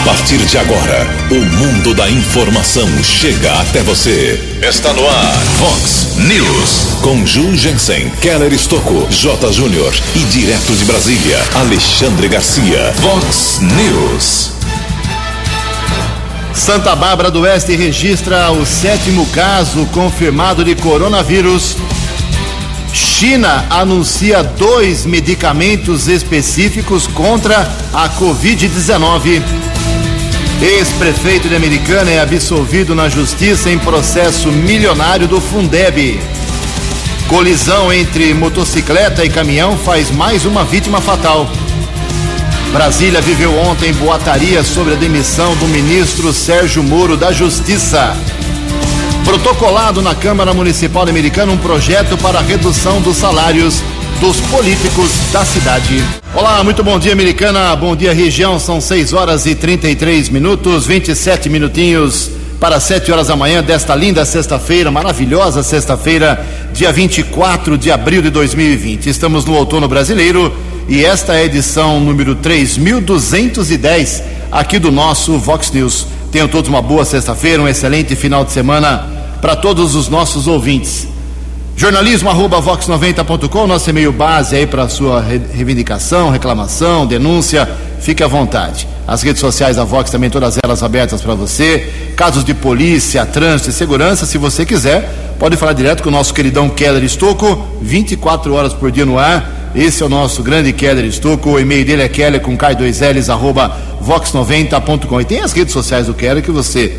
A partir de agora, o mundo da informação chega até você. Está no ar, Fox News. Com Ju Jensen, Keller Estocco, J. Júnior e direto de Brasília, Alexandre Garcia. Fox News. Santa Bárbara do Oeste registra o sétimo caso confirmado de coronavírus. China anuncia dois medicamentos específicos contra a Covid-19. Ex-prefeito de Americana é absolvido na justiça em processo milionário do Fundeb. Colisão entre motocicleta e caminhão faz mais uma vítima fatal. Brasília viveu ontem boataria sobre a demissão do ministro Sérgio Moro da Justiça. Protocolado na Câmara Municipal Americana um projeto para a redução dos salários dos políticos da cidade. Olá, muito bom dia, Americana. Bom dia, região. São 6 horas e 33 minutos, 27 minutinhos para 7 horas da manhã desta linda sexta-feira, maravilhosa sexta-feira, dia 24 de abril de 2020. Estamos no outono brasileiro e esta é a edição número 3210 aqui do nosso Vox News. Tenham todos uma boa sexta-feira, um excelente final de semana para todos os nossos ouvintes. Jornalismo arroba vox90.com, nosso e-mail base aí para sua reivindicação, reclamação, denúncia, fique à vontade. As redes sociais da Vox também, todas elas abertas para você. Casos de polícia, trânsito e segurança, se você quiser, pode falar direto com o nosso queridão Keller Estocco, 24 horas por dia no ar. Esse é o nosso grande Keller Estocco. O e-mail dele é keller com k2ls arroba vox90.com. E tem as redes sociais do Keller que você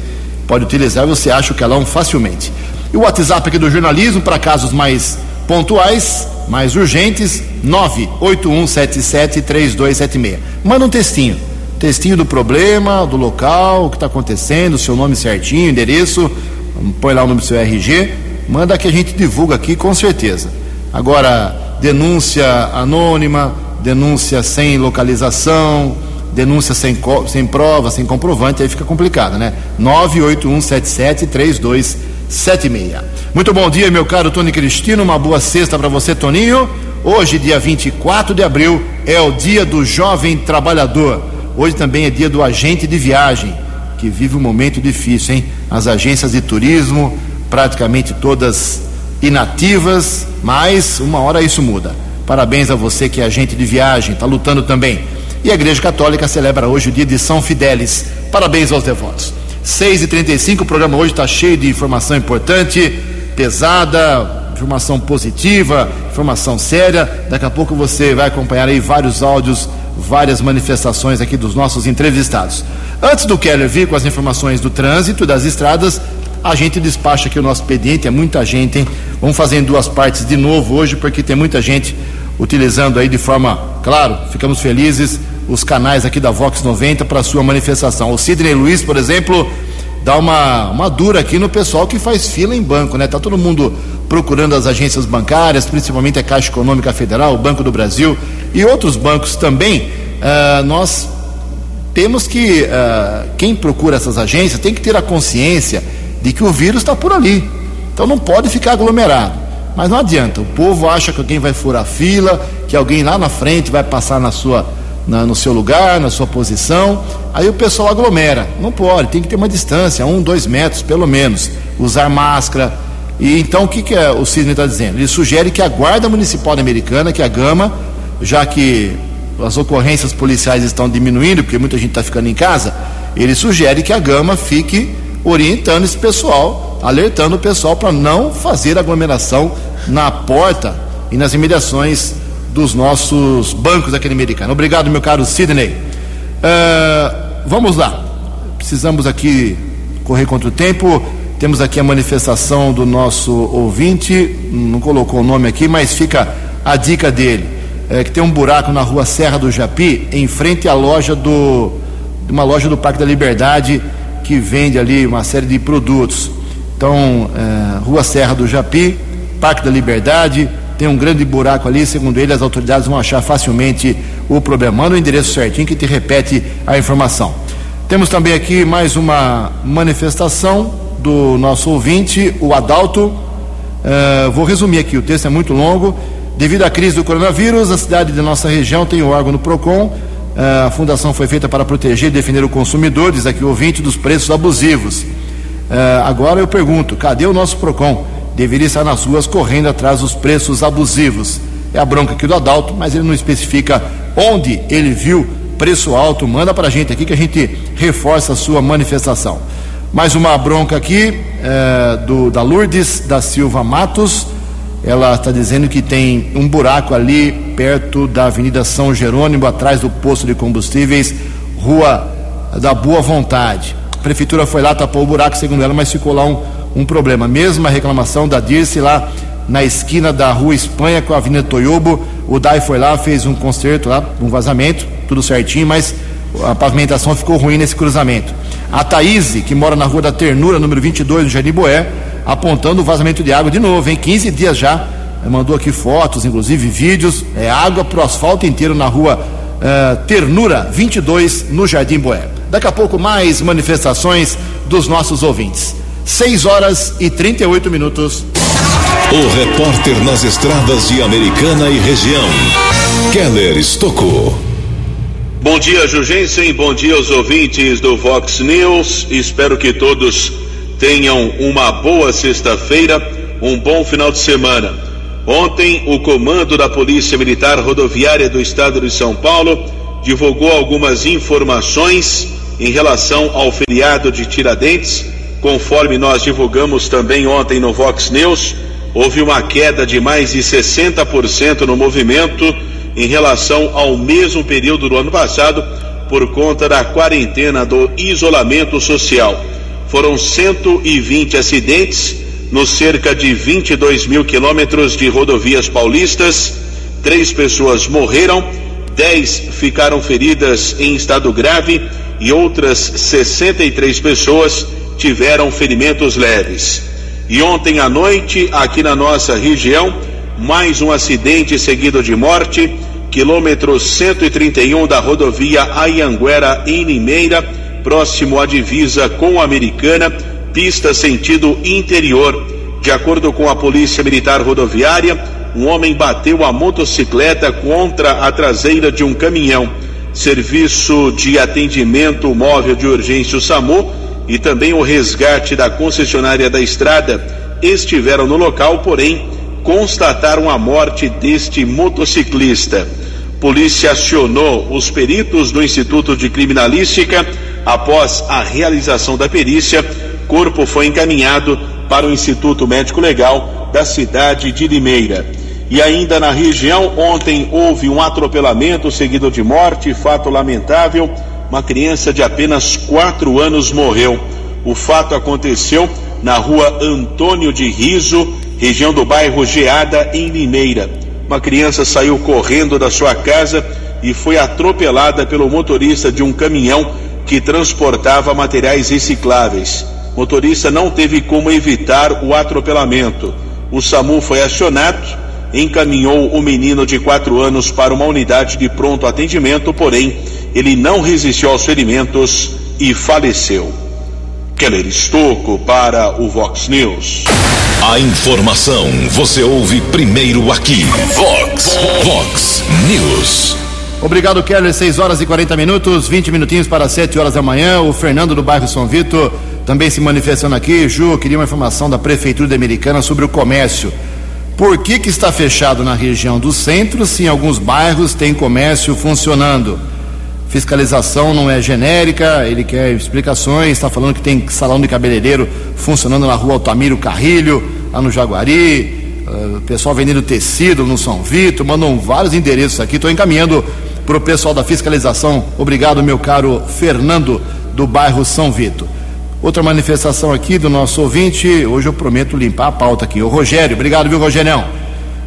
pode utilizar, você acha o Kelão facilmente. E o WhatsApp aqui do jornalismo para casos mais pontuais, mais urgentes, 981773276. Manda um textinho. Textinho do problema, do local, o que está acontecendo, seu nome certinho, endereço, põe lá o nome do seu RG, manda que a gente divulga aqui com certeza. Agora, denúncia anônima, denúncia sem localização, denúncia sem, sem prova, sem comprovante, aí fica complicado, né? 981773276. Muito bom dia, meu caro Tony Cristino, uma boa sexta para você, Toninho. Hoje, dia 24 de abril, é o dia do jovem trabalhador. Hoje também é dia do agente de viagem, que vive um momento difícil, hein? As agências de turismo, praticamente todas inativas, mas uma hora isso muda. Parabéns a você que é agente de viagem, está lutando também. E a Igreja Católica celebra hoje o dia de São Fidélis. Parabéns aos devotos. 6h35, o programa hoje está cheio de informação importante, pesada, informação positiva, informação séria. Daqui a pouco você vai acompanhar aí vários áudios, várias manifestações aqui dos nossos entrevistados. Antes do Keller vir com as informações do trânsito das estradas, a gente despacha aqui o nosso expediente, é muita gente, hein? Vamos fazer em duas partes de novo hoje, porque tem muita gente utilizando aí de forma, claro, ficamos felizes, os canais aqui da Vox 90 para sua manifestação. O Sidney Luiz, por exemplo, dá uma, uma dura aqui no pessoal que faz fila em banco, né? Tá todo mundo procurando as agências bancárias, principalmente a Caixa Econômica Federal, o Banco do Brasil e outros bancos também. Uh, nós temos que, uh, quem procura essas agências tem que ter a consciência de que o vírus está por ali. Então não pode ficar aglomerado. Mas não adianta, o povo acha que alguém vai furar fila, que alguém lá na frente vai passar na sua, na, no seu lugar, na sua posição. Aí o pessoal aglomera. Não pode, tem que ter uma distância, um, dois metros pelo menos. Usar máscara. E então o que, que é, o Cisne está dizendo? Ele sugere que a Guarda Municipal Americana, que é a Gama, já que as ocorrências policiais estão diminuindo, porque muita gente está ficando em casa, ele sugere que a Gama fique orientando esse pessoal, alertando o pessoal para não fazer aglomeração na porta e nas imediações dos nossos bancos aqui no americano. Obrigado, meu caro Sidney. Uh, vamos lá. Precisamos aqui correr contra o tempo. Temos aqui a manifestação do nosso ouvinte, não colocou o nome aqui, mas fica a dica dele. É que tem um buraco na rua Serra do Japi, em frente à loja do. uma loja do Parque da Liberdade que vende ali uma série de produtos. Então, é, Rua Serra do Japi, Parque da Liberdade, tem um grande buraco ali, segundo ele, as autoridades vão achar facilmente o problema. Manda o endereço certinho que te repete a informação. Temos também aqui mais uma manifestação do nosso ouvinte, o Adalto. É, vou resumir aqui, o texto é muito longo. Devido à crise do coronavírus, a cidade de nossa região tem o órgão do PROCON Uh, a fundação foi feita para proteger e defender o consumidor, diz aqui o ouvinte, dos preços abusivos. Uh, agora eu pergunto: cadê o nosso PROCON? Deveria estar nas ruas correndo atrás dos preços abusivos. É a bronca aqui do Adalto, mas ele não especifica onde ele viu preço alto. Manda para a gente aqui que a gente reforça a sua manifestação. Mais uma bronca aqui é, do, da Lourdes da Silva Matos. Ela está dizendo que tem um buraco ali perto da Avenida São Jerônimo, atrás do posto de combustíveis, Rua da Boa Vontade. A prefeitura foi lá, tapou o buraco, segundo ela, mas ficou lá um, um problema. Mesma reclamação da Dirce lá na esquina da Rua Espanha com a Avenida Toyobo. O DAI foi lá, fez um conserto lá, um vazamento, tudo certinho, mas a pavimentação ficou ruim nesse cruzamento. A Thaís, que mora na Rua da Ternura, número 22, no Jardim Boé, apontando o vazamento de água de novo, em 15 dias já. Mandou aqui fotos, inclusive vídeos. É água para o asfalto inteiro na Rua uh, Ternura 22, no Jardim Boé. Daqui a pouco, mais manifestações dos nossos ouvintes. 6 horas e 38 minutos. O repórter nas estradas de Americana e região, Keller Estocou. Bom dia, Jugensen. Bom dia aos ouvintes do Vox News. Espero que todos tenham uma boa sexta-feira, um bom final de semana. Ontem, o comando da Polícia Militar Rodoviária do Estado de São Paulo divulgou algumas informações em relação ao feriado de Tiradentes. Conforme nós divulgamos também ontem no Vox News, houve uma queda de mais de 60% no movimento em relação ao mesmo período do ano passado, por conta da quarentena do isolamento social. Foram 120 acidentes nos cerca de 22 mil quilômetros de rodovias paulistas. Três pessoas morreram, dez ficaram feridas em estado grave e outras 63 pessoas tiveram ferimentos leves. E ontem à noite, aqui na nossa região, mais um acidente seguido de morte, quilômetro 131 da rodovia Ayanguera em Limeira, próximo à divisa com a Americana, pista sentido interior. De acordo com a Polícia Militar Rodoviária, um homem bateu a motocicleta contra a traseira de um caminhão. Serviço de atendimento móvel de urgência o SAMU e também o resgate da concessionária da estrada estiveram no local, porém constataram a morte deste motociclista. Polícia acionou os peritos do Instituto de Criminalística. Após a realização da perícia, corpo foi encaminhado para o Instituto Médico Legal da cidade de Limeira. E ainda na região, ontem houve um atropelamento seguido de morte, fato lamentável. Uma criança de apenas quatro anos morreu. O fato aconteceu na rua Antônio de Riso, região do bairro Geada, em Limeira. Uma criança saiu correndo da sua casa e foi atropelada pelo motorista de um caminhão que transportava materiais recicláveis. O motorista não teve como evitar o atropelamento. O SAMU foi acionado, encaminhou o menino de quatro anos para uma unidade de pronto atendimento, porém, ele não resistiu aos ferimentos e faleceu. Keller Estocco para o Vox News. A informação você ouve primeiro aqui. Vox, Vox News. Obrigado, Keller. 6 horas e 40 minutos, 20 minutinhos para 7 horas da manhã. O Fernando do bairro São Vito também se manifestando aqui. Ju, queria uma informação da Prefeitura de Americana sobre o comércio. Por que, que está fechado na região do centro se em alguns bairros tem comércio funcionando? Fiscalização não é genérica, ele quer explicações, está falando que tem salão de cabeleireiro funcionando na rua Altamiro Carrilho, lá no Jaguari, uh, pessoal vendendo tecido no São Vito, mandam vários endereços aqui, estou encaminhando para o pessoal da fiscalização. Obrigado, meu caro Fernando, do bairro São Vito. Outra manifestação aqui do nosso ouvinte, hoje eu prometo limpar a pauta aqui. O Rogério, obrigado, viu, Rogério?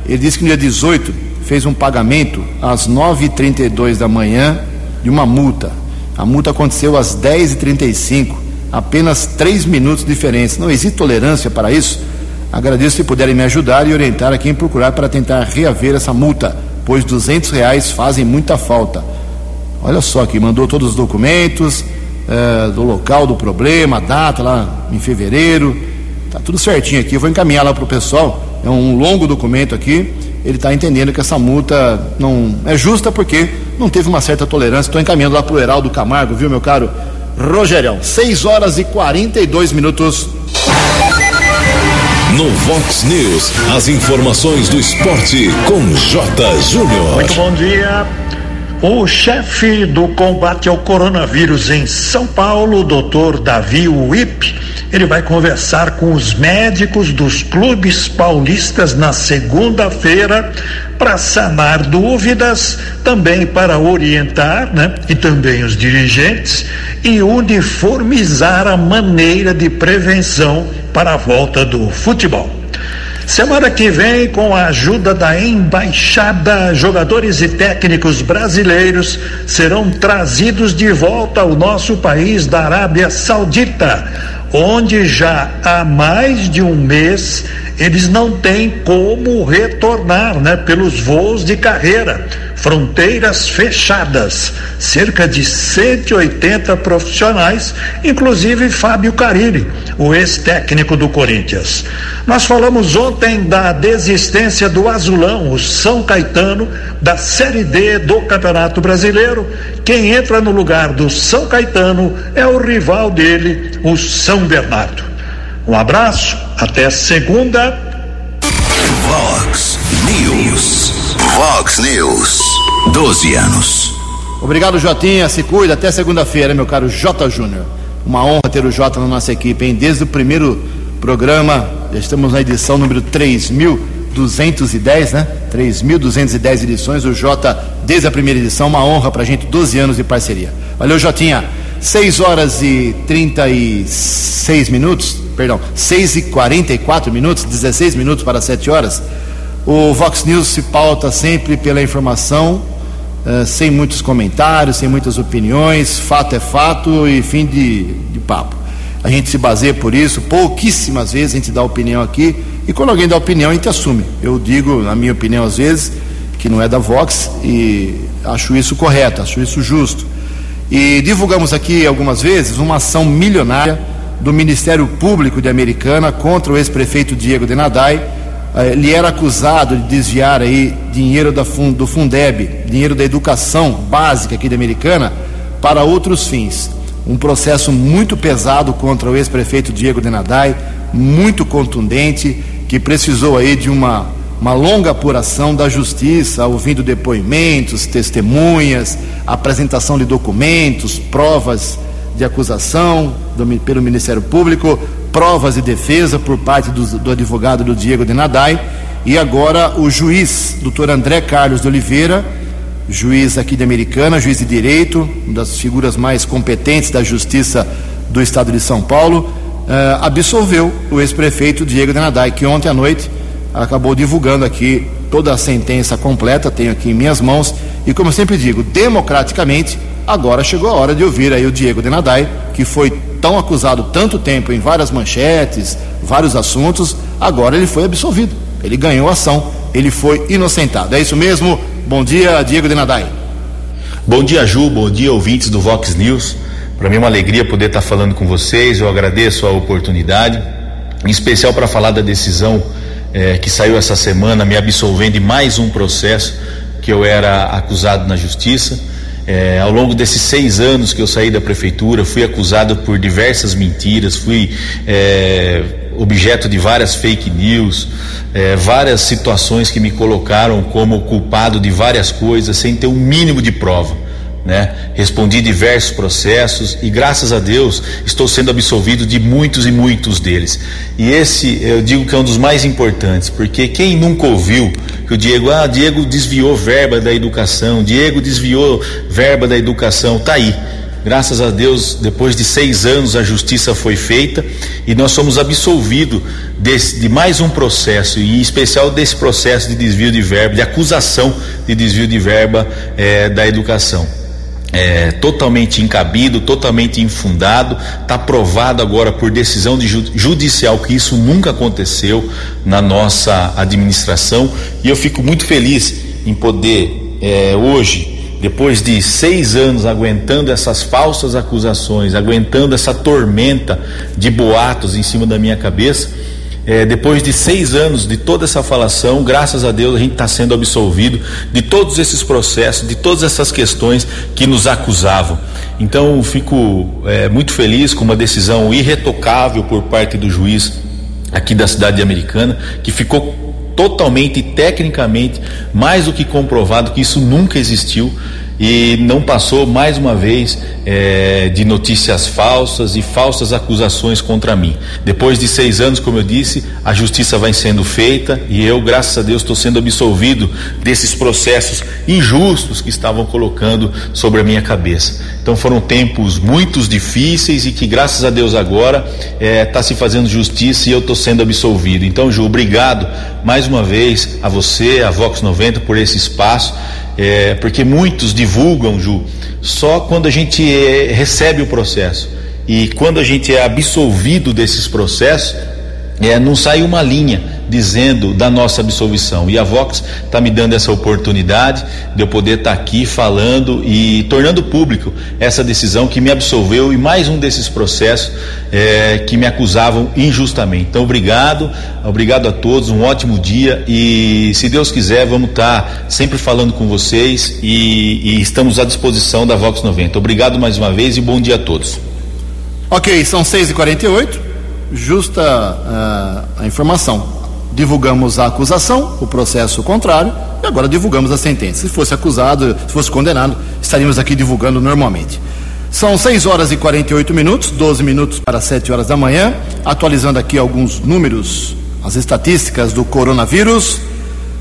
Ele disse que no dia 18 fez um pagamento às 9h32 da manhã de uma multa. A multa aconteceu às 10h35, apenas três minutos de diferença. Não existe tolerância para isso? Agradeço se puderem me ajudar e orientar a quem procurar para tentar reaver essa multa, pois 200 reais fazem muita falta. Olha só aqui, mandou todos os documentos é, do local do problema, data lá em fevereiro, tá tudo certinho aqui. Eu vou encaminhar lá para o pessoal. É um longo documento aqui ele está entendendo que essa multa não é justa porque não teve uma certa tolerância. Estou encaminhando lá para o Heraldo Camargo, viu, meu caro Rogerão? 6 horas e 42 minutos. No Vox News, as informações do esporte com J. Júnior. Muito bom dia. O chefe do combate ao coronavírus em São Paulo, doutor Davi Wip, ele vai conversar com os médicos dos clubes paulistas na segunda-feira para sanar dúvidas, também para orientar, né? E também os dirigentes e uniformizar a maneira de prevenção para a volta do futebol. Semana que vem, com a ajuda da embaixada, jogadores e técnicos brasileiros serão trazidos de volta ao nosso país da Arábia Saudita, onde já há mais de um mês eles não têm como retornar, né, pelos voos de carreira fronteiras fechadas, cerca de 180 profissionais, inclusive Fábio Carilli, o ex-técnico do Corinthians. Nós falamos ontem da desistência do Azulão, o São Caetano, da Série D do Campeonato Brasileiro. Quem entra no lugar do São Caetano é o rival dele, o São Bernardo. Um abraço, até segunda. Vox News. Vox News. 12 anos. Obrigado, Jotinha. Se cuida. Até segunda-feira, meu caro J. Júnior. Uma honra ter o Jota na nossa equipe, hein? Desde o primeiro programa, já estamos na edição número 3.210, né? 3.210 edições. O Jota, desde a primeira edição, uma honra pra gente, 12 anos de parceria. Valeu, Jotinha. 6 horas e 36 minutos, perdão, 6 e 44 minutos, 16 minutos para 7 horas. O Vox News se pauta sempre pela informação, uh, sem muitos comentários, sem muitas opiniões, fato é fato e fim de, de papo. A gente se baseia por isso, pouquíssimas vezes a gente dá opinião aqui, e quando alguém dá opinião, a gente assume. Eu digo, na minha opinião, às vezes, que não é da Vox, e acho isso correto, acho isso justo. E divulgamos aqui algumas vezes uma ação milionária do Ministério Público de Americana contra o ex-prefeito Diego Denadai eh, ele era acusado de desviar aí dinheiro do Fundeb, dinheiro da educação básica aqui da Americana, para outros fins. Um processo muito pesado contra o ex-prefeito Diego Denadai, muito contundente, que precisou aí de uma, uma longa apuração da justiça, ouvindo depoimentos, testemunhas, apresentação de documentos, provas de acusação do, pelo Ministério Público, provas de defesa por parte do, do advogado do Diego de Nadai e agora o juiz, doutor André Carlos de Oliveira, juiz aqui de Americana, juiz de direito, uma das figuras mais competentes da justiça do estado de São Paulo, eh, absolveu o ex-prefeito Diego de Nadai, que ontem à noite acabou divulgando aqui toda a sentença completa, tenho aqui em minhas mãos, e como eu sempre digo, democraticamente, agora chegou a hora de ouvir aí o Diego de Nadai, que foi tão acusado tanto tempo em várias manchetes, vários assuntos, agora ele foi absolvido. Ele ganhou ação, ele foi inocentado. É isso mesmo? Bom dia, Diego de Nadai. Bom dia, Ju, bom dia, ouvintes do Vox News. Para mim é uma alegria poder estar falando com vocês, eu agradeço a oportunidade, em especial para falar da decisão eh, que saiu essa semana, me absolvendo de mais um processo que eu era acusado na justiça. É, ao longo desses seis anos que eu saí da prefeitura, fui acusado por diversas mentiras, fui é, objeto de várias fake news, é, várias situações que me colocaram como culpado de várias coisas sem ter um mínimo de prova né? Respondi diversos processos e graças a Deus estou sendo absolvido de muitos e muitos deles. E esse eu digo que é um dos mais importantes, porque quem nunca ouviu que o Diego, ah, Diego desviou verba da educação, Diego desviou verba da educação, tá aí. Graças a Deus, depois de seis anos, a justiça foi feita e nós somos absolvidos de mais um processo, e em especial desse processo de desvio de verba, de acusação de desvio de verba eh, da educação é, totalmente encabido, totalmente infundado, está provado agora por decisão de judicial que isso nunca aconteceu na nossa administração. E eu fico muito feliz em poder é, hoje, depois de seis anos aguentando essas falsas acusações, aguentando essa tormenta de boatos em cima da minha cabeça, é, depois de seis anos de toda essa falação, graças a Deus a gente está sendo absolvido de todos esses processos, de todas essas questões que nos acusavam. Então fico é, muito feliz com uma decisão irretocável por parte do juiz aqui da cidade americana, que ficou totalmente e tecnicamente mais do que comprovado que isso nunca existiu e não passou mais uma vez é, de notícias falsas e falsas acusações contra mim. Depois de seis anos, como eu disse, a justiça vai sendo feita e eu, graças a Deus, estou sendo absolvido desses processos injustos que estavam colocando sobre a minha cabeça. Então foram tempos muito difíceis e que, graças a Deus, agora está é, tá se fazendo justiça e eu estou sendo absolvido. Então, Ju, obrigado mais uma vez a você, a Vox 90, por esse espaço é, porque muitos divulgam, Ju, só quando a gente é, recebe o processo. E quando a gente é absolvido desses processos, é, não sai uma linha dizendo da nossa absolvição. E a Vox está me dando essa oportunidade de eu poder estar tá aqui falando e tornando público essa decisão que me absolveu e mais um desses processos é, que me acusavam injustamente. Então, obrigado, obrigado a todos, um ótimo dia e, se Deus quiser, vamos estar tá sempre falando com vocês e, e estamos à disposição da Vox 90. Obrigado mais uma vez e bom dia a todos. Ok, são 6h48 justa uh, a informação. Divulgamos a acusação, o processo contrário, e agora divulgamos a sentença. Se fosse acusado, se fosse condenado, estaríamos aqui divulgando normalmente. São 6 horas e 48 minutos, 12 minutos para 7 horas da manhã. Atualizando aqui alguns números, as estatísticas do coronavírus.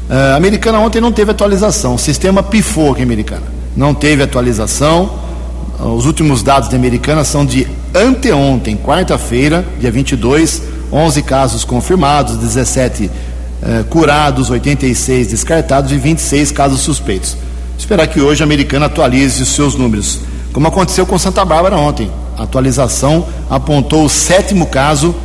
Uh, a americana ontem não teve atualização, o sistema pifou aqui americana. Não teve atualização. Os últimos dados da americana são de anteontem, quarta-feira, dia 22, 11 casos confirmados, 17 eh, curados, 86 descartados e 26 casos suspeitos. Esperar que hoje a americana atualize os seus números, como aconteceu com Santa Bárbara ontem. A atualização apontou o sétimo caso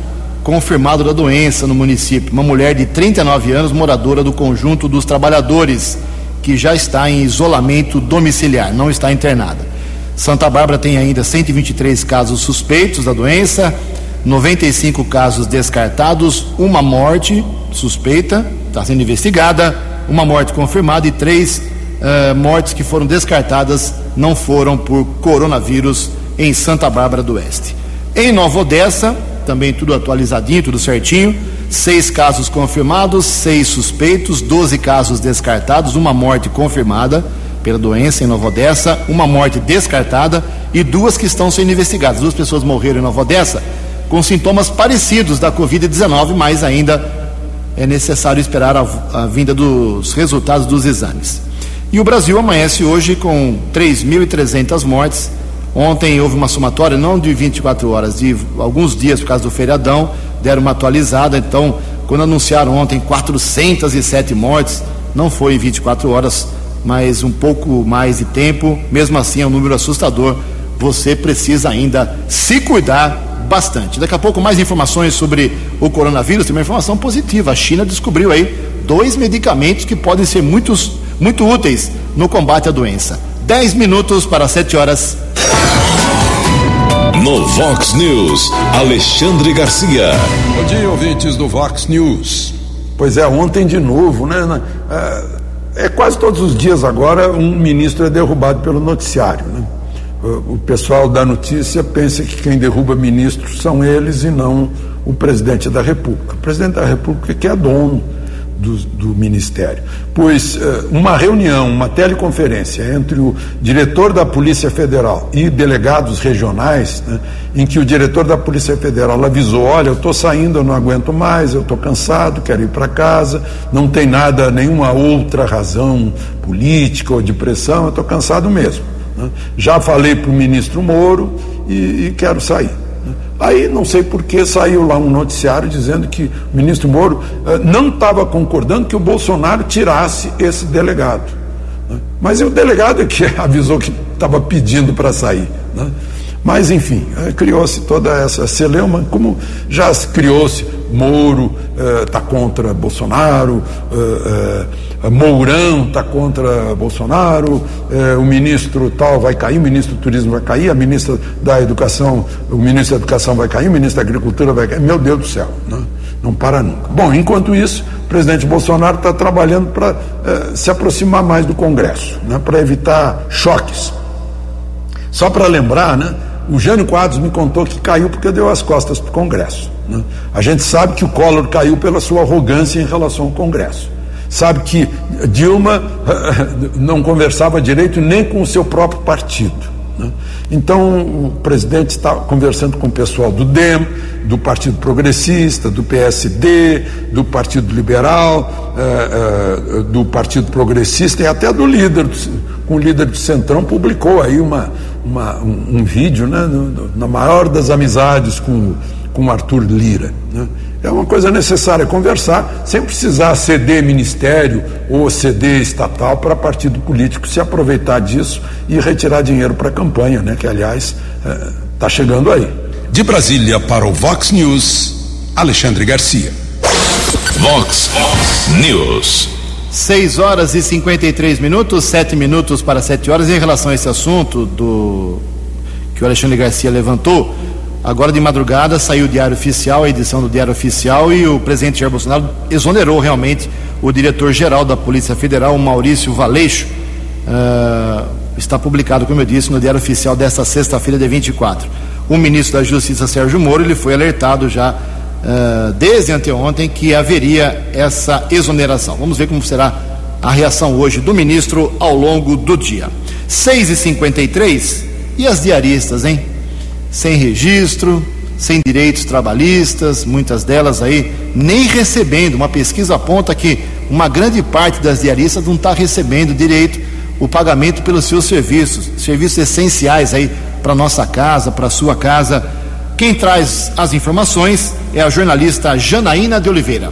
confirmado da doença no município. Uma mulher de 39 anos, moradora do conjunto dos trabalhadores, que já está em isolamento domiciliar, não está internada. Santa Bárbara tem ainda 123 casos suspeitos da doença, 95 casos descartados, uma morte suspeita, está sendo investigada, uma morte confirmada e três uh, mortes que foram descartadas não foram por coronavírus em Santa Bárbara do Oeste. Em Nova Odessa, também tudo atualizadinho, tudo certinho, seis casos confirmados, seis suspeitos, 12 casos descartados, uma morte confirmada pela doença em Nova Odessa, uma morte descartada e duas que estão sendo investigadas. Duas pessoas morreram em Nova Odessa com sintomas parecidos da Covid-19, mas ainda é necessário esperar a, a vinda dos resultados dos exames. E o Brasil amanhece hoje com 3.300 mortes. Ontem houve uma somatória, não de 24 horas, de alguns dias por causa do feriadão, deram uma atualizada. Então, quando anunciaram ontem 407 mortes, não foi em 24 horas, mas um pouco mais de tempo, mesmo assim é um número assustador. Você precisa ainda se cuidar bastante. Daqui a pouco mais informações sobre o coronavírus, tem uma informação positiva. A China descobriu aí dois medicamentos que podem ser muitos, muito úteis no combate à doença. Dez minutos para sete horas. No Vox News, Alexandre Garcia. Bom dia, ouvintes do Vox News. Pois é, ontem de novo, né? É é quase todos os dias agora um ministro é derrubado pelo noticiário. Né? O pessoal da notícia pensa que quem derruba ministros são eles e não o presidente da República. O presidente da República que é dono do, do, Ministério. Pois uh, uma reunião, uma teleconferência entre o diretor da Polícia Federal e delegados regionais, né, em que o diretor da Polícia Federal avisou: olha, eu estou saindo, eu não aguento mais, eu estou cansado, quero ir para casa, não tem nada, nenhuma outra razão política ou de pressão, eu estou cansado mesmo. Né. Já falei para o ministro Moro e, e quero sair. Aí não sei por que saiu lá um noticiário dizendo que o ministro Moro eh, não estava concordando que o Bolsonaro tirasse esse delegado. Né? Mas o delegado é que avisou que estava pedindo para sair. Né? Mas, enfim, eh, criou-se toda essa celeuma, como já criou-se Moro está eh, contra Bolsonaro, eh, Mourão está contra Bolsonaro, o ministro tal vai cair, o ministro do Turismo vai cair, a ministra da Educação, o ministro da Educação vai cair, o ministro da Agricultura vai cair. Meu Deus do céu. Né? não para nunca. Bom, enquanto isso, o presidente Bolsonaro está trabalhando para se aproximar mais do Congresso, né, para evitar choques. Só para lembrar, né, o Jânio Quadros me contou que caiu porque deu as costas para o Congresso. Né? A gente sabe que o Collor caiu pela sua arrogância em relação ao Congresso. Sabe que Dilma não conversava direito nem com o seu próprio partido. Né? Então, o presidente está conversando com o pessoal do DEM, do Partido Progressista, do PSD, do Partido Liberal, eh, eh, do Partido Progressista e até do líder, com o líder do Centrão, publicou aí uma, uma um, um, vídeo, né, no, na maior das amizades com, com Arthur Lira. Né? É uma coisa necessária conversar, sem precisar ceder ministério ou ceder estatal para partido político se aproveitar disso e retirar dinheiro para a campanha, né? que aliás está é, chegando aí. De Brasília para o Vox News, Alexandre Garcia. Vox News. 6 horas e 53 minutos, 7 minutos para 7 horas. Em relação a esse assunto do que o Alexandre Garcia levantou, Agora de madrugada saiu o Diário Oficial, a edição do Diário Oficial, e o presidente Jair Bolsonaro exonerou realmente o diretor-geral da Polícia Federal, Maurício Valeixo. Uh, está publicado, como eu disse, no Diário Oficial desta sexta-feira, de 24. O ministro da Justiça, Sérgio Moro, ele foi alertado já uh, desde anteontem que haveria essa exoneração. Vamos ver como será a reação hoje do ministro ao longo do dia. 6h53 e as diaristas, hein? sem registro, sem direitos trabalhistas, muitas delas aí nem recebendo. Uma pesquisa aponta que uma grande parte das diaristas não está recebendo direito o pagamento pelos seus serviços, serviços essenciais aí para nossa casa, para sua casa. Quem traz as informações é a jornalista Janaína de Oliveira.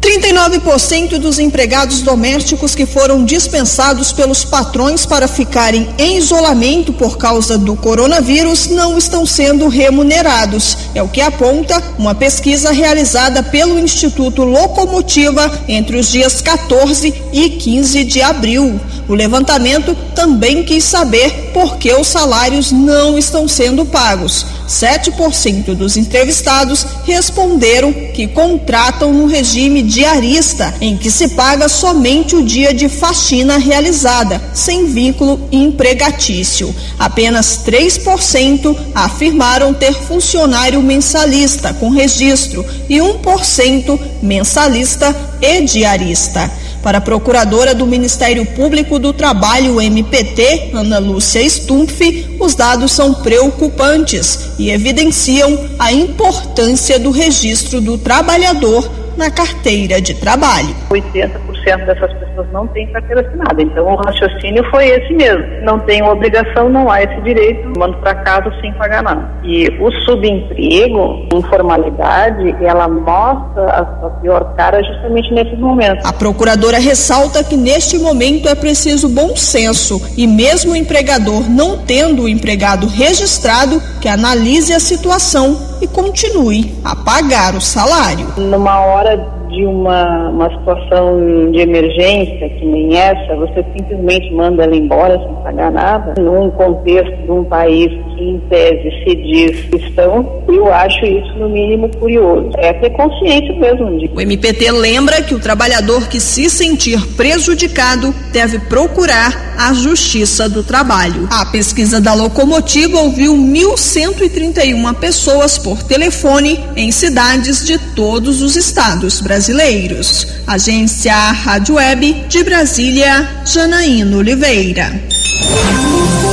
39% dos empregados domésticos que foram dispensados pelos patrões para ficarem em isolamento por causa do coronavírus não estão sendo remunerados. É o que aponta uma pesquisa realizada pelo Instituto Locomotiva entre os dias 14 e 15 de abril. O levantamento também quis saber por que os salários não estão sendo pagos. 7% dos entrevistados responderam que contratam no regime diarista, em que se paga somente o dia de faxina realizada, sem vínculo empregatício. Apenas 3% afirmaram ter funcionário mensalista com registro e 1% mensalista e diarista. Para a procuradora do Ministério Público do Trabalho, MPT, Ana Lúcia Stumpf, os dados são preocupantes e evidenciam a importância do registro do trabalhador na carteira de trabalho. 80% dessas pessoas não têm carteira assinada. Então o raciocínio foi esse mesmo. Não tem obrigação, não há esse direito, mando para casa sem pagar nada. E o subemprego, informalidade, ela mostra a sua pior cara justamente nesses momentos. A procuradora ressalta que neste momento é preciso bom senso e mesmo o empregador não tendo o empregado registrado, que analise a situação e continue a pagar o salário. Numa hora de uma, uma situação de emergência, que nem essa, você simplesmente manda ela embora sem pagar nada, num contexto de um país em tese, se diz cristão, eu acho isso, no mínimo, curioso. É ter consciência mesmo de. O MPT lembra que o trabalhador que se sentir prejudicado deve procurar a Justiça do Trabalho. A pesquisa da Locomotiva ouviu 1.131 pessoas por telefone em cidades de todos os estados brasileiros brasileiros. Agência Rádio Web de Brasília, Janaína Oliveira.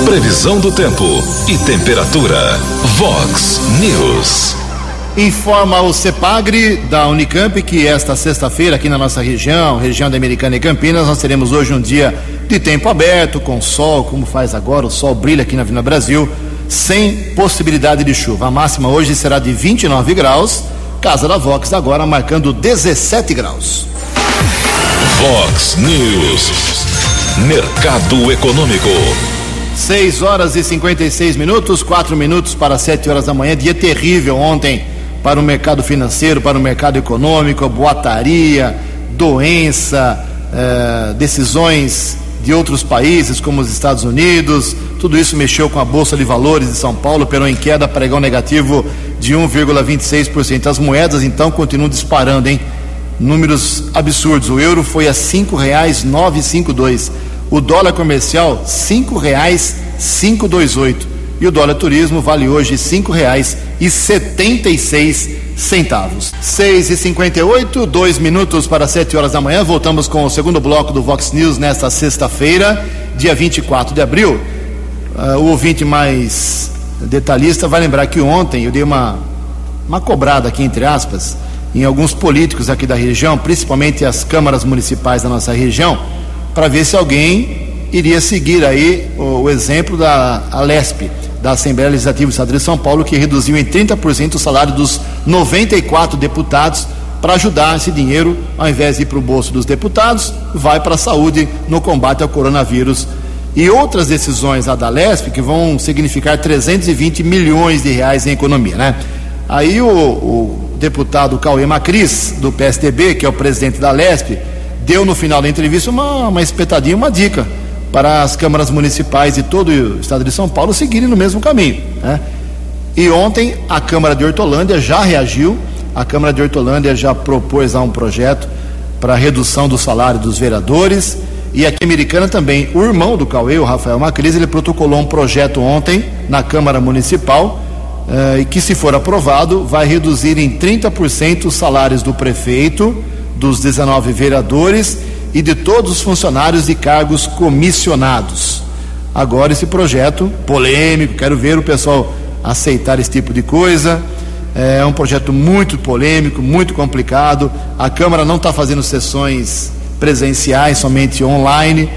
Previsão do tempo e temperatura. Vox News. Informa o CEPAGRE da Unicamp que esta sexta-feira, aqui na nossa região, região da Americana e Campinas, nós teremos hoje um dia de tempo aberto, com sol, como faz agora, o sol brilha aqui na Vila Brasil, sem possibilidade de chuva. A máxima hoje será de 29 graus Casa da Vox agora marcando 17 graus. Vox News. Mercado Econômico. 6 horas e 56 minutos, 4 minutos para 7 horas da manhã. Dia terrível ontem para o mercado financeiro, para o mercado econômico, boataria, doença, eh, decisões de outros países, como os Estados Unidos. Tudo isso mexeu com a Bolsa de Valores de São Paulo, operou em queda, pregão negativo de 1,26%. As moedas, então, continuam disparando, hein? Números absurdos. O euro foi a R$ 5,952. O dólar comercial, R$ 5,528. E o dólar turismo vale hoje R$ 5,76 centavos. 6 e 58 dois minutos para 7 horas da manhã. Voltamos com o segundo bloco do Vox News nesta sexta-feira, dia 24 de abril. Uh, o ouvinte mais detalhista vai lembrar que ontem eu dei uma, uma cobrada aqui, entre aspas, em alguns políticos aqui da região, principalmente as câmaras municipais da nossa região, para ver se alguém iria seguir aí o, o exemplo da Alesp da Assembleia Legislativa do Estado de São Paulo, que reduziu em 30% o salário dos 94 deputados para ajudar esse dinheiro, ao invés de ir para o bolso dos deputados, vai para a saúde no combate ao coronavírus. E outras decisões da Lesp que vão significar 320 milhões de reais em economia, né? Aí o, o deputado Cauê Macris, do PSDB, que é o presidente da Lesp, deu no final da entrevista uma, uma espetadinha, uma dica para as câmaras municipais de todo o estado de São Paulo seguirem no mesmo caminho. Né? E ontem a Câmara de Hortolândia já reagiu, a Câmara de Hortolândia já propôs lá um projeto para redução do salário dos vereadores. E aqui em Americana também, o irmão do Cauê, o Rafael Macris, ele protocolou um projeto ontem na Câmara Municipal, eh, que, se for aprovado, vai reduzir em 30% os salários do prefeito, dos 19 vereadores e de todos os funcionários de cargos comissionados. Agora esse projeto polêmico, quero ver o pessoal aceitar esse tipo de coisa. É um projeto muito polêmico, muito complicado. A Câmara não está fazendo sessões presenciais, somente online.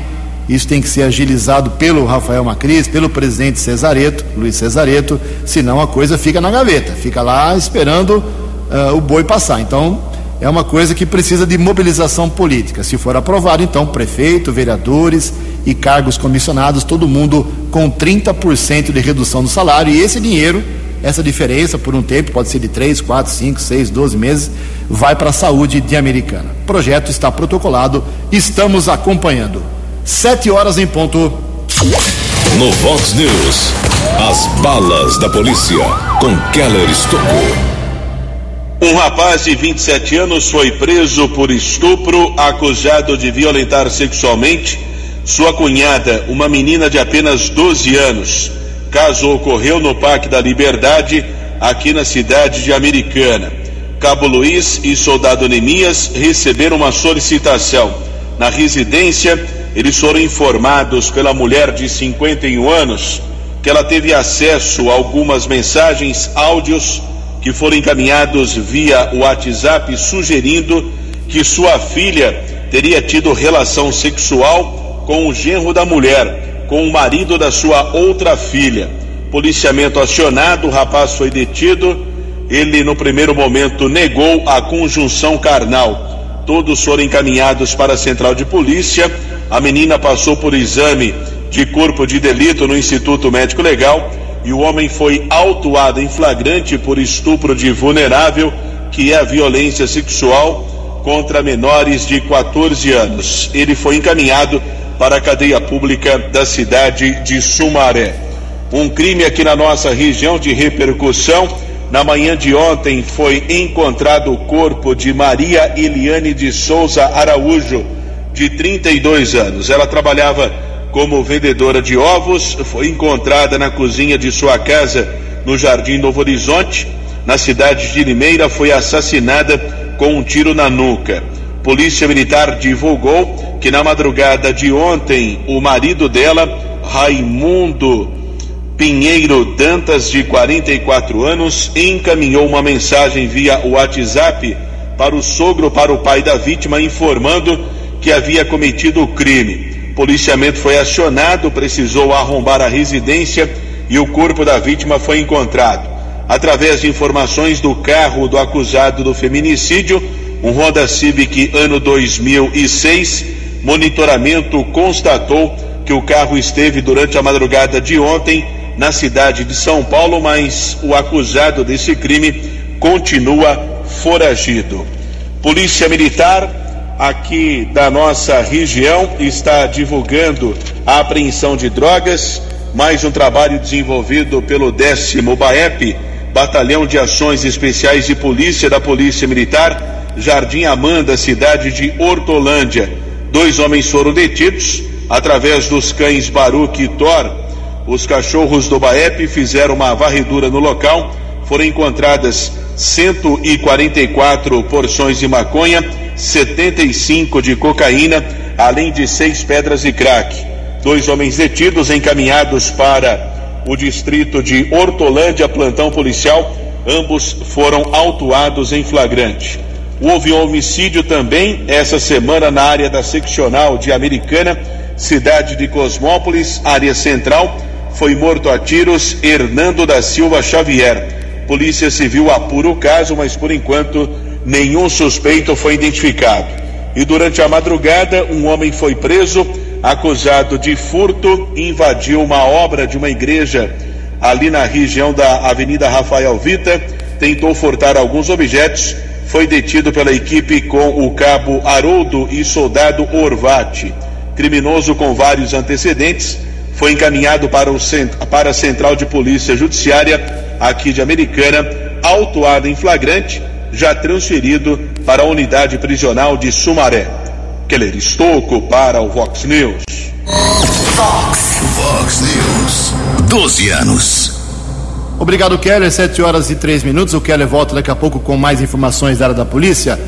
Isso tem que ser agilizado pelo Rafael Macris, pelo presidente Cesareto, Luiz Cesareto, senão a coisa fica na gaveta, fica lá esperando uh, o boi passar. Então, é uma coisa que precisa de mobilização política. Se for aprovado, então, prefeito, vereadores e cargos comissionados, todo mundo com 30% de redução do salário, e esse dinheiro, essa diferença, por um tempo, pode ser de 3, 4, 5, 6, 12 meses, vai para a saúde de Americana. O projeto está protocolado, estamos acompanhando. Sete horas em ponto. No Vox News, as balas da polícia com Keller Estocou. Um rapaz de 27 anos foi preso por estupro, acusado de violentar sexualmente sua cunhada, uma menina de apenas 12 anos. Caso ocorreu no Parque da Liberdade, aqui na cidade de Americana. Cabo Luiz e soldado Nemias receberam uma solicitação. Na residência, eles foram informados pela mulher de 51 anos que ela teve acesso a algumas mensagens, áudios que foram encaminhados via WhatsApp sugerindo que sua filha teria tido relação sexual com o genro da mulher, com o marido da sua outra filha. Policiamento acionado, o rapaz foi detido. Ele, no primeiro momento, negou a conjunção carnal. Todos foram encaminhados para a central de polícia. A menina passou por exame de corpo de delito no Instituto Médico Legal e o homem foi autuado em flagrante por estupro de vulnerável, que é a violência sexual contra menores de 14 anos. Ele foi encaminhado para a cadeia pública da cidade de Sumaré. Um crime aqui na nossa região de repercussão. Na manhã de ontem foi encontrado o corpo de Maria Eliane de Souza Araújo, de 32 anos. Ela trabalhava como vendedora de ovos, foi encontrada na cozinha de sua casa no Jardim Novo Horizonte, na cidade de Limeira, foi assassinada com um tiro na nuca. Polícia Militar divulgou que na madrugada de ontem, o marido dela, Raimundo Pinheiro Dantas, de 44 anos, encaminhou uma mensagem via WhatsApp para o sogro, para o pai da vítima, informando que havia cometido o crime policiamento foi acionado, precisou arrombar a residência e o corpo da vítima foi encontrado. Através de informações do carro do acusado do feminicídio, um Honda Civic ano 2006, monitoramento constatou que o carro esteve durante a madrugada de ontem na cidade de São Paulo, mas o acusado desse crime continua foragido. Polícia Militar aqui da nossa região está divulgando a apreensão de drogas, mais um trabalho desenvolvido pelo décimo BAEP, Batalhão de Ações Especiais de Polícia da Polícia Militar, Jardim Amanda, cidade de Hortolândia. Dois homens foram detidos através dos cães Baruque e Thor. Os cachorros do BAEP fizeram uma varredura no local. Foram encontradas 144 porções de maconha, 75 de cocaína, além de seis pedras de crack. Dois homens detidos encaminhados para o distrito de Hortolândia, plantão policial. Ambos foram autuados em flagrante. Houve homicídio também essa semana na área da seccional de Americana, cidade de Cosmópolis, área central. Foi morto a tiros Hernando da Silva Xavier. Polícia Civil apura o caso, mas por enquanto nenhum suspeito foi identificado. E durante a madrugada, um homem foi preso, acusado de furto, invadiu uma obra de uma igreja ali na região da Avenida Rafael Vita, tentou furtar alguns objetos foi detido pela equipe com o cabo Haroldo e soldado Orvati. Criminoso com vários antecedentes, foi encaminhado para, o, para a Central de Polícia Judiciária aqui de Americana, autuado em flagrante, já transferido para a unidade prisional de Sumaré. Keller Estocco para o Vox News. Vox, Vox News. 12 anos. Obrigado, Keller. 7 horas e 3 minutos. O Keller volta daqui a pouco com mais informações da área da polícia.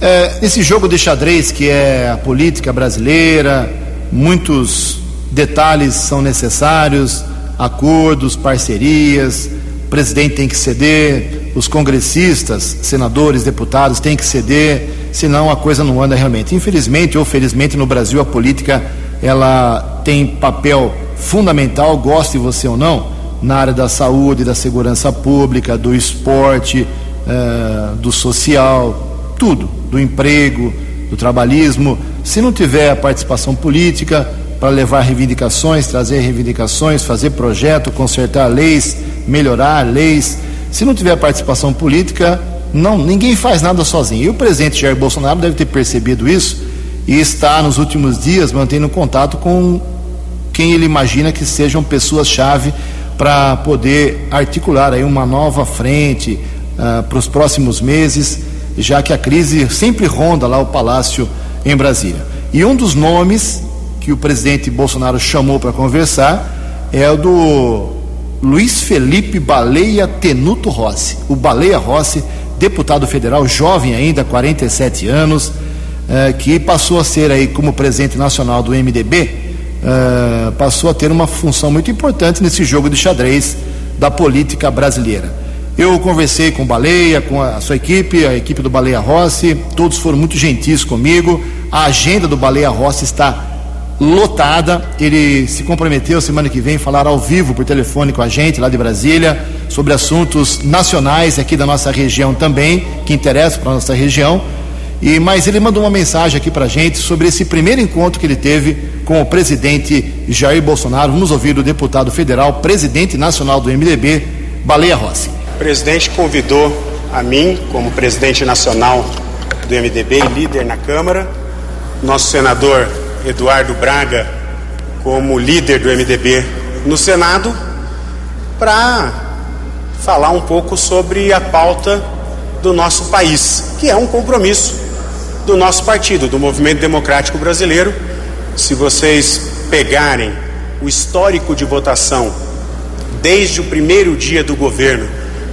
É, esse jogo de xadrez que é a política brasileira, muitos detalhes são necessários, acordos, parcerias, presidente tem que ceder, os congressistas, senadores, deputados têm que ceder, senão a coisa não anda realmente. Infelizmente ou felizmente no Brasil a política ela tem papel fundamental, goste você ou não na área da saúde, da segurança pública, do esporte, uh, do social, tudo, do emprego, do trabalhismo. Se não tiver a participação política para levar reivindicações, trazer reivindicações, fazer projeto, consertar leis, melhorar leis, se não tiver participação política, não, ninguém faz nada sozinho. E o presidente Jair Bolsonaro deve ter percebido isso e está nos últimos dias mantendo contato com quem ele imagina que sejam pessoas-chave para poder articular aí uma nova frente uh, para os próximos meses, já que a crise sempre ronda lá o palácio em Brasília. E um dos nomes que o presidente Bolsonaro chamou para conversar é o do Luiz Felipe Baleia Tenuto Rossi. O Baleia Rossi, deputado federal, jovem ainda, 47 anos, eh, que passou a ser aí como presidente nacional do MDB uh, passou a ter uma função muito importante nesse jogo de xadrez da política brasileira. Eu conversei com o Baleia, com a sua equipe, a equipe do Baleia Rossi, todos foram muito gentis comigo. A agenda do Baleia Rossi está lotada. Ele se comprometeu semana que vem falar ao vivo por telefone com a gente lá de Brasília sobre assuntos nacionais aqui da nossa região também, que interessam para a nossa região. E mas ele mandou uma mensagem aqui para a gente sobre esse primeiro encontro que ele teve com o presidente Jair Bolsonaro. Vamos ouvir o deputado federal, presidente nacional do MDB, Baleia Rossi. O presidente convidou a mim, como presidente nacional do MDB e líder na Câmara, nosso senador Eduardo Braga, como líder do MDB no Senado, para falar um pouco sobre a pauta do nosso país, que é um compromisso do nosso partido, do Movimento Democrático Brasileiro. Se vocês pegarem o histórico de votação desde o primeiro dia do governo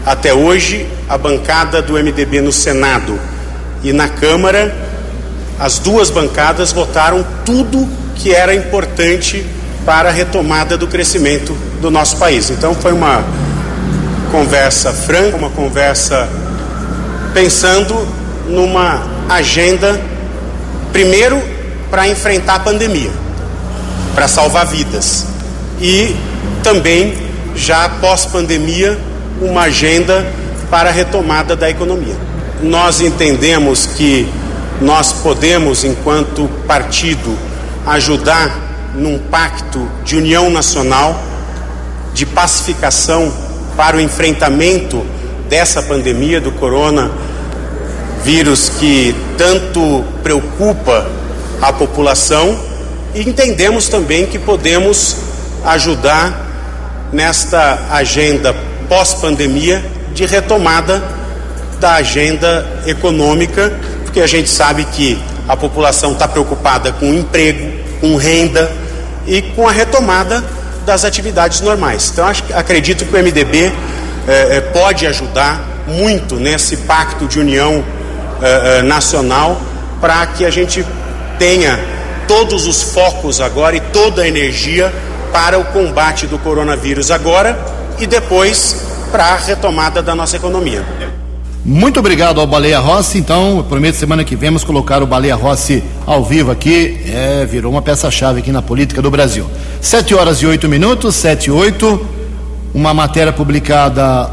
até hoje, a bancada do MDB no Senado e na Câmara, as duas bancadas votaram tudo que era importante para a retomada do crescimento do nosso país. Então foi uma conversa franca, uma conversa pensando numa agenda, primeiro, para enfrentar a pandemia, para salvar vidas, e também, já pós-pandemia, uma agenda para a retomada da economia. Nós entendemos que nós podemos, enquanto partido, ajudar num pacto de união nacional, de pacificação para o enfrentamento dessa pandemia do corona vírus que tanto preocupa a população. E entendemos também que podemos ajudar nesta agenda pós-pandemia de retomada da agenda econômica, porque a gente sabe que a população está preocupada com emprego, com renda e com a retomada das atividades normais. Então, acho, acredito que o MDB eh, eh, pode ajudar muito nesse pacto de união eh, nacional para que a gente tenha todos os focos agora e toda a energia para o combate do coronavírus agora e depois para a retomada da nossa economia. Muito obrigado ao Baleia Rossi. Então, prometo semana que vemos colocar o Baleia Rossi ao vivo aqui. É, virou uma peça-chave aqui na política do Brasil. Sete horas e oito minutos, sete e oito. Uma matéria publicada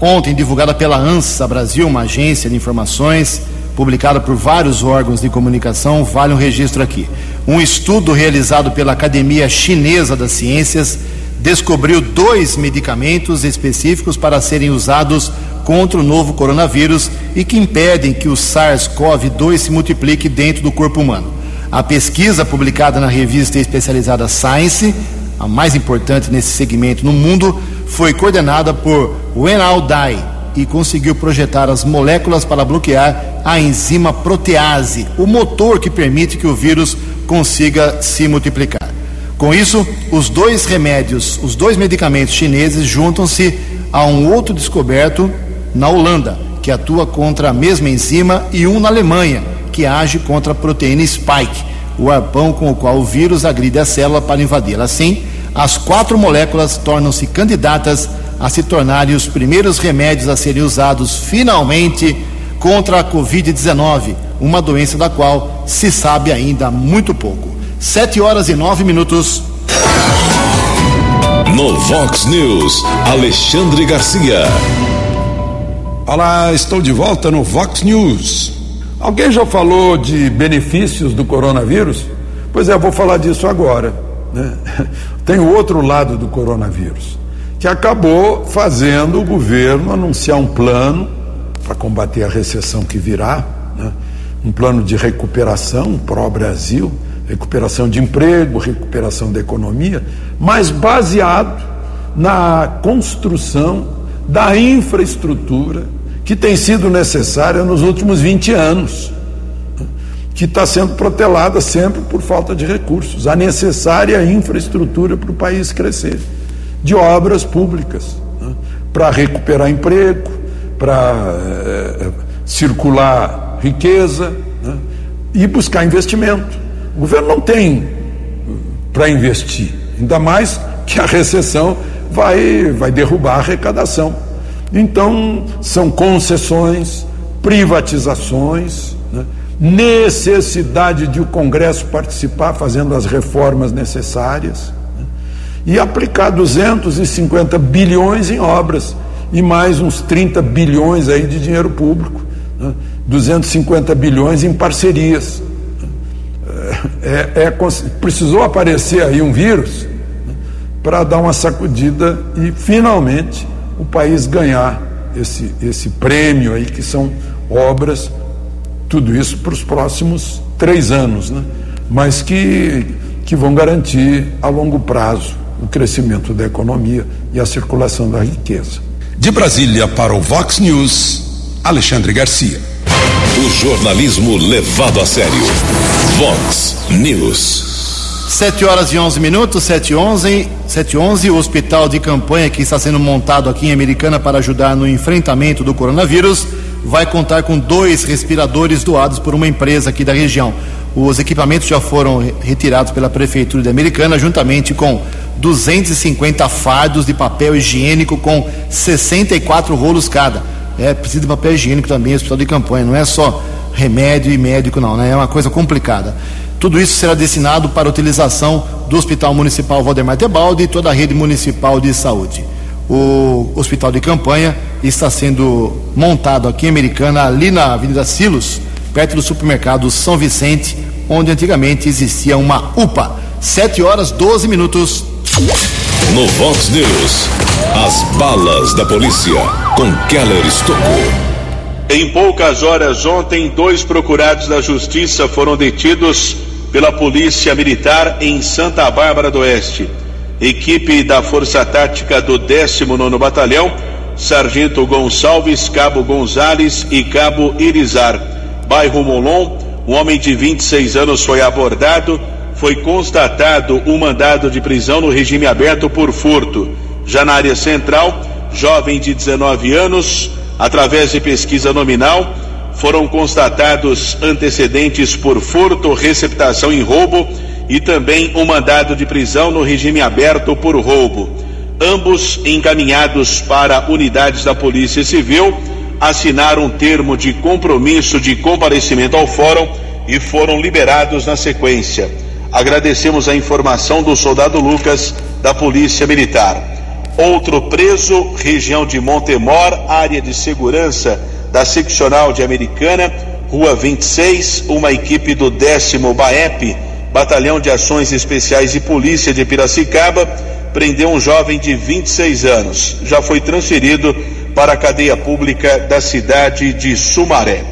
ontem, divulgada pela ANSA Brasil, uma agência de informações, publicada por vários órgãos de comunicação, vale um registro aqui. Um estudo realizado pela Academia Chinesa das Ciências descobriu dois medicamentos específicos para serem usados contra o novo coronavírus e que impedem que o SARS-CoV-2 se multiplique dentro do corpo humano. A pesquisa publicada na revista especializada Science, a mais importante nesse segmento no mundo, foi coordenada por Wenal Dai e conseguiu projetar as moléculas para bloquear a enzima protease, o motor que permite que o vírus consiga se multiplicar. Com isso, os dois remédios, os dois medicamentos chineses juntam-se a um outro descoberto na Holanda, que atua contra a mesma enzima, e um na Alemanha, que age contra a proteína spike, o arpão com o qual o vírus agride a célula para invadi-la. Assim, as quatro moléculas tornam-se candidatas a se tornarem os primeiros remédios a serem usados finalmente contra a Covid-19, uma doença da qual se sabe ainda muito pouco. Sete horas e nove minutos. No Vox News, Alexandre Garcia. Olá, estou de volta no Vox News. Alguém já falou de benefícios do coronavírus? Pois é, eu vou falar disso agora. Né? Tem o outro lado do coronavírus, que acabou fazendo o governo anunciar um plano para combater a recessão que virá, né? um plano de recuperação pró-Brasil recuperação de emprego, recuperação da economia, mas baseado na construção da infraestrutura que tem sido necessária nos últimos 20 anos, que está sendo protelada sempre por falta de recursos, a necessária infraestrutura para o país crescer, de obras públicas, né, para recuperar emprego, para é, circular riqueza né, e buscar investimento. O governo não tem para investir, ainda mais que a recessão vai, vai derrubar a arrecadação. Então, são concessões, privatizações, né? necessidade de o Congresso participar fazendo as reformas necessárias né? e aplicar 250 bilhões em obras e mais uns 30 bilhões aí de dinheiro público, né? 250 bilhões em parcerias é, é, precisou aparecer aí um vírus né, para dar uma sacudida e finalmente o país ganhar esse, esse prêmio aí que são obras, tudo isso para os próximos três anos, né? mas que, que vão garantir a longo prazo o crescimento da economia e a circulação da riqueza. De Brasília para o Vox News, Alexandre Garcia. O jornalismo levado a sério. Vox News. 7 horas e 11 minutos, 7 e 11, 7 e 11, o hospital de campanha que está sendo montado aqui em Americana para ajudar no enfrentamento do coronavírus vai contar com dois respiradores doados por uma empresa aqui da região. Os equipamentos já foram retirados pela Prefeitura de Americana, juntamente com 250 fardos de papel higiênico com 64 rolos cada é, precisa de papel higiênico também, hospital de campanha, não é só remédio e médico, não, né? É uma coisa complicada. Tudo isso será destinado para utilização do Hospital Municipal Valdemar Tebaldi e toda a rede municipal de saúde. O hospital de campanha está sendo montado aqui em Americana, ali na Avenida Silos, perto do supermercado São Vicente, onde antigamente existia uma UPA. 7 horas 12 minutos. No Vox News, as balas da polícia com Keller Estocou. Em poucas horas ontem, dois procurados da Justiça foram detidos pela Polícia Militar em Santa Bárbara do Oeste. Equipe da Força Tática do 19 Batalhão, Sargento Gonçalves, Cabo Gonzales e Cabo Irizar. Bairro Molon, um homem de 26 anos foi abordado, foi constatado um mandado de prisão no regime aberto por furto. Já na área central, jovem de 19 anos, Através de pesquisa nominal, foram constatados antecedentes por furto, receptação e roubo e também um mandado de prisão no regime aberto por roubo. Ambos encaminhados para unidades da Polícia Civil, assinaram um termo de compromisso de comparecimento ao fórum e foram liberados na sequência. Agradecemos a informação do soldado Lucas da Polícia Militar. Outro preso, região de Montemor, área de segurança da seccional de Americana, Rua 26, uma equipe do décimo BAEP, Batalhão de Ações Especiais e Polícia de Piracicaba, prendeu um jovem de 26 anos. Já foi transferido para a cadeia pública da cidade de Sumaré.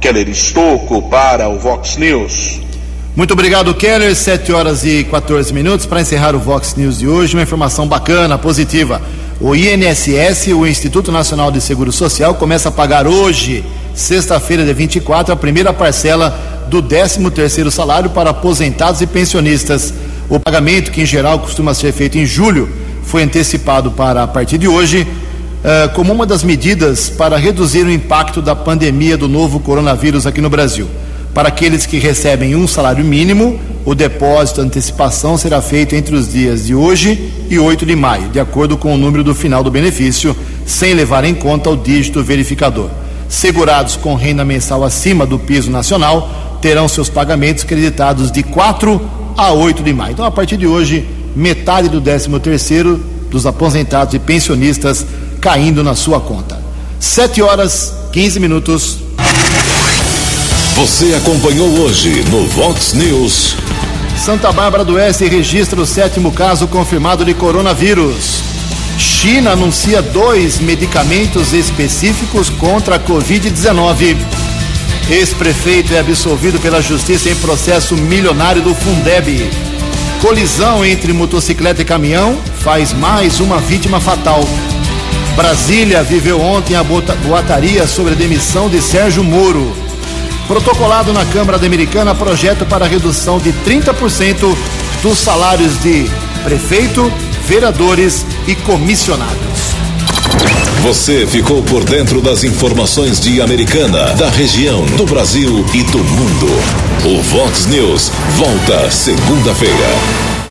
Keller Estocco para o Vox News. Muito obrigado, Keller. 7 horas e 14 minutos. Para encerrar o Vox News de hoje, uma informação bacana, positiva. O INSS, o Instituto Nacional de Seguro Social, começa a pagar hoje, sexta-feira, de 24, a primeira parcela do 13º salário para aposentados e pensionistas. O pagamento, que em geral costuma ser feito em julho, foi antecipado para a partir de hoje, uh, como uma das medidas para reduzir o impacto da pandemia do novo coronavírus aqui no Brasil. Para aqueles que recebem um salário mínimo, o depósito antecipação será feito entre os dias de hoje e 8 de maio, de acordo com o número do final do benefício, sem levar em conta o dígito verificador. Segurados com renda mensal acima do piso nacional terão seus pagamentos creditados de 4 a 8 de maio. Então, a partir de hoje, metade do 13 terceiro dos aposentados e pensionistas caindo na sua conta. 7 horas 15 minutos. Você acompanhou hoje no Vox News. Santa Bárbara do Oeste registra o sétimo caso confirmado de coronavírus. China anuncia dois medicamentos específicos contra a Covid-19. Ex-prefeito é absolvido pela justiça em processo milionário do Fundeb. Colisão entre motocicleta e caminhão faz mais uma vítima fatal. Brasília viveu ontem a boataria sobre a demissão de Sérgio Moro. Protocolado na Câmara Americana projeto para redução de 30% dos salários de prefeito, vereadores e comissionados. Você ficou por dentro das informações de Americana, da região, do Brasil e do mundo. O Vox News volta segunda-feira.